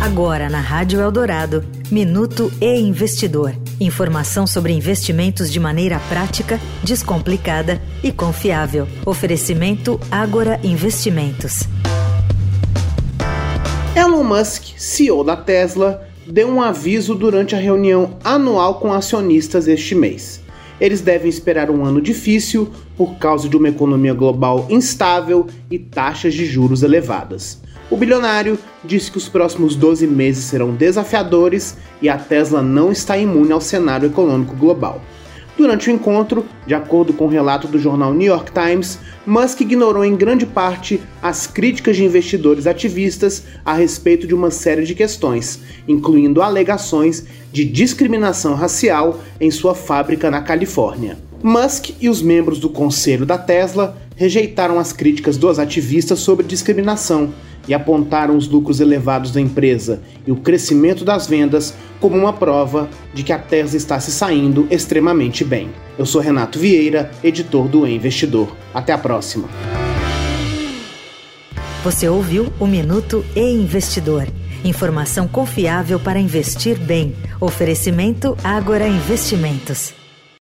Agora na Rádio Eldorado, Minuto e Investidor. Informação sobre investimentos de maneira prática, descomplicada e confiável. Oferecimento Agora Investimentos. Elon Musk, CEO da Tesla, deu um aviso durante a reunião anual com acionistas este mês. Eles devem esperar um ano difícil por causa de uma economia global instável e taxas de juros elevadas. O bilionário disse que os próximos 12 meses serão desafiadores e a Tesla não está imune ao cenário econômico global. Durante o encontro, de acordo com o relato do jornal New York Times, Musk ignorou em grande parte as críticas de investidores ativistas a respeito de uma série de questões, incluindo alegações de discriminação racial em sua fábrica na Califórnia. Musk e os membros do conselho da Tesla rejeitaram as críticas dos ativistas sobre discriminação e apontaram os lucros elevados da empresa e o crescimento das vendas como uma prova de que a Tesla está se saindo extremamente bem. Eu sou Renato Vieira, editor do e Investidor. Até a próxima. Você ouviu o Minuto e Investidor. Informação confiável para investir bem. Oferecimento Agora Investimentos.